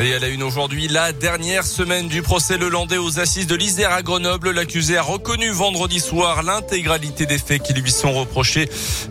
Et à la une aujourd'hui, la dernière semaine du procès Le Landais aux assises de l'Isère à Grenoble. L'accusé a reconnu vendredi soir l'intégralité des faits qui lui sont reprochés,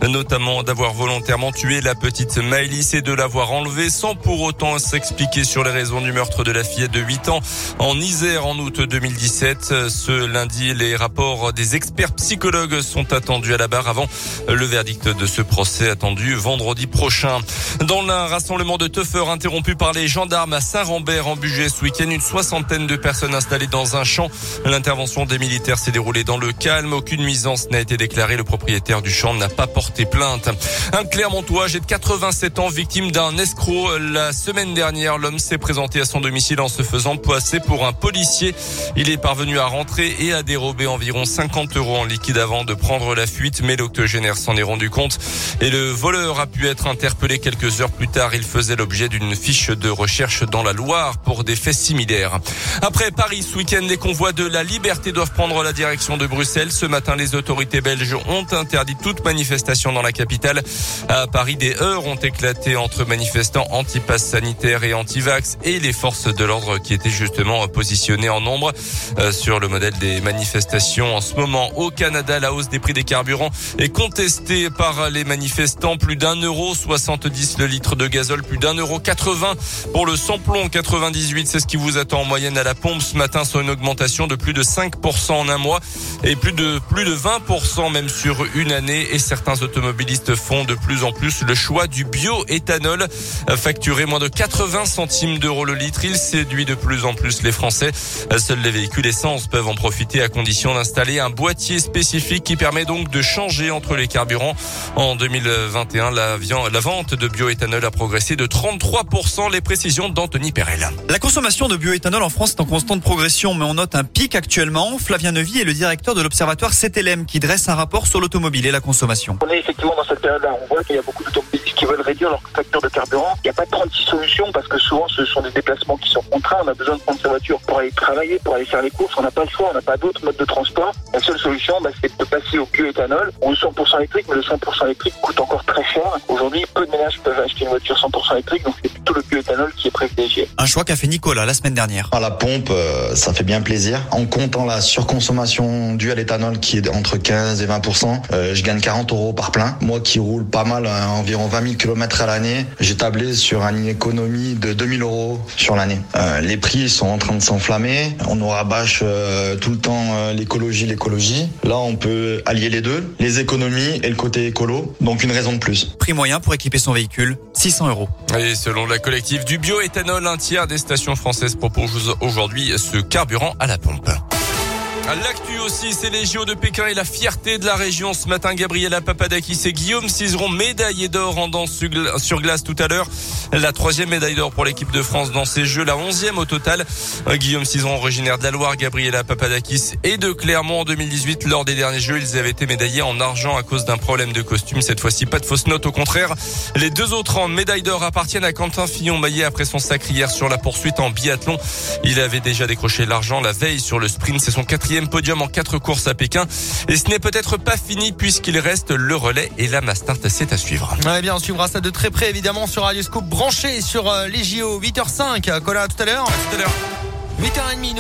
notamment d'avoir volontairement tué la petite Maëlys et de l'avoir enlevée sans pour autant s'expliquer sur les raisons du meurtre de la fillette de 8 ans en Isère en août 2017. Ce lundi, les rapports des experts psychologues sont attendus à la barre avant le verdict de ce procès attendu vendredi prochain. Dans un rassemblement de teufeurs interrompu par les gendarmes à Saint-Rambert en budget ce week-end. Une soixantaine de personnes installées dans un champ. L'intervention des militaires s'est déroulée dans le calme. Aucune nuisance n'a été déclarée. Le propriétaire du champ n'a pas porté plainte. Un Clermontois âgé de 87 ans, victime d'un escroc. La semaine dernière, l'homme s'est présenté à son domicile en se faisant passer pour un policier. Il est parvenu à rentrer et à dérober environ 50 euros en liquide avant de prendre la fuite, mais l'octogénaire s'en est rendu compte et le voleur a pu être interpellé quelques heures plus tard. Il faisait l'objet d'une fiche de recherche dans la Loire pour des faits similaires. Après Paris, ce week-end, les convois de la liberté doivent prendre la direction de Bruxelles. Ce matin, les autorités belges ont interdit toute manifestation dans la capitale. À Paris, des heures ont éclaté entre manifestants anti-pass sanitaire et anti-vax et les forces de l'ordre qui étaient justement positionnées en nombre euh, sur le modèle des manifestations en ce moment. Au Canada, la hausse des prix des carburants est contestée par les manifestants. Plus d'un euro 70 le litre de gazole, plus d'un euro 80 pour le samplon 98, c'est ce qui vous attend en moyenne à la pompe ce matin sur une augmentation de plus de 5% en un mois et plus de plus de 20% même sur une année et certains automobilistes font de plus en plus le choix du bioéthanol facturé moins de 80 centimes d'euros le litre. Il séduit de plus en plus les Français. Seuls les véhicules essence peuvent en profiter à condition d'installer un boîtier spécifique qui permet donc de changer entre les carburants. En 2021, la, la vente de bioéthanol a progressé de 33%. Les précisions d'Anthony Perel. La consommation de bioéthanol en France est en constante progression, mais on note un pic actuellement. Flavien Nevy est le directeur de l'observatoire CTLM qui dresse un rapport sur l'automobile et la consommation. On est effectivement dans cette période-là. On voit qu'il y a beaucoup d'automobilistes qui veulent réduire leur facture de carburant. Il n'y a pas 36 solutions parce que souvent ce sont des déplacements qui sont contraints. On a besoin de prendre sa voiture pour aller travailler, pour aller faire les courses. On n'a pas le choix, on n'a pas d'autres modes de transport. La seule solution, bah, c'est de passer au bioéthanol ou au 100% électrique, mais le 100% électrique coûte encore très cher. Aujourd'hui, peu de ménages peuvent acheter une voiture 100% électrique, donc c'est plutôt le bioéthanol qui est privilégié. Un choix qu'a fait Nicolas la semaine dernière. À la pompe, euh, ça fait bien plaisir. En comptant la surconsommation due à l'éthanol qui est entre 15 et 20% euh, je gagne 40 euros par plein. Moi qui roule pas mal, euh, environ 20 000 km à l'année, j'ai tablé sur une économie de 2000 euros sur l'année. Euh, les prix sont en train de s'enflammer. On nous rabâche euh, tout le temps euh, l'écologie, l'écologie. Là, on peut allier les deux, les économies et le côté écolo. Donc une raison de plus. Prix moyen pour équiper son véhicule, 600 euros. Et selon la collective du bioéthanol, un tiers des stations françaises proposent aujourd'hui ce carburant à la pompe. L'actu aussi, c'est les JO de Pékin et la fierté de la région. Ce matin, Gabriela Papadakis et Guillaume Cizeron, médaillés d'or en danse sur glace tout à l'heure. La troisième médaille d'or pour l'équipe de France dans ces Jeux, la onzième au total. Guillaume Cizeron, originaire de la Loire, Gabriela Papadakis et de Clermont en 2018. Lors des derniers Jeux, ils avaient été médaillés en argent à cause d'un problème de costume. Cette fois-ci, pas de fausse note, au contraire. Les deux autres en médaille d'or appartiennent à Quentin Fillon-Maillet après son sacre hier sur la poursuite en biathlon. Il avait déjà décroché l'argent la veille sur le sprint. C'est son quatrième podium en quatre courses à Pékin. Et ce n'est peut-être pas fini puisqu'il reste le relais et la Mastart, c'est à suivre. Ouais, bien, on suivra ça de très près évidemment sur Radio Scoop branché sur euh, les JO 8h05. Colin, à tout à l'heure. À tout à l'heure. 8h30.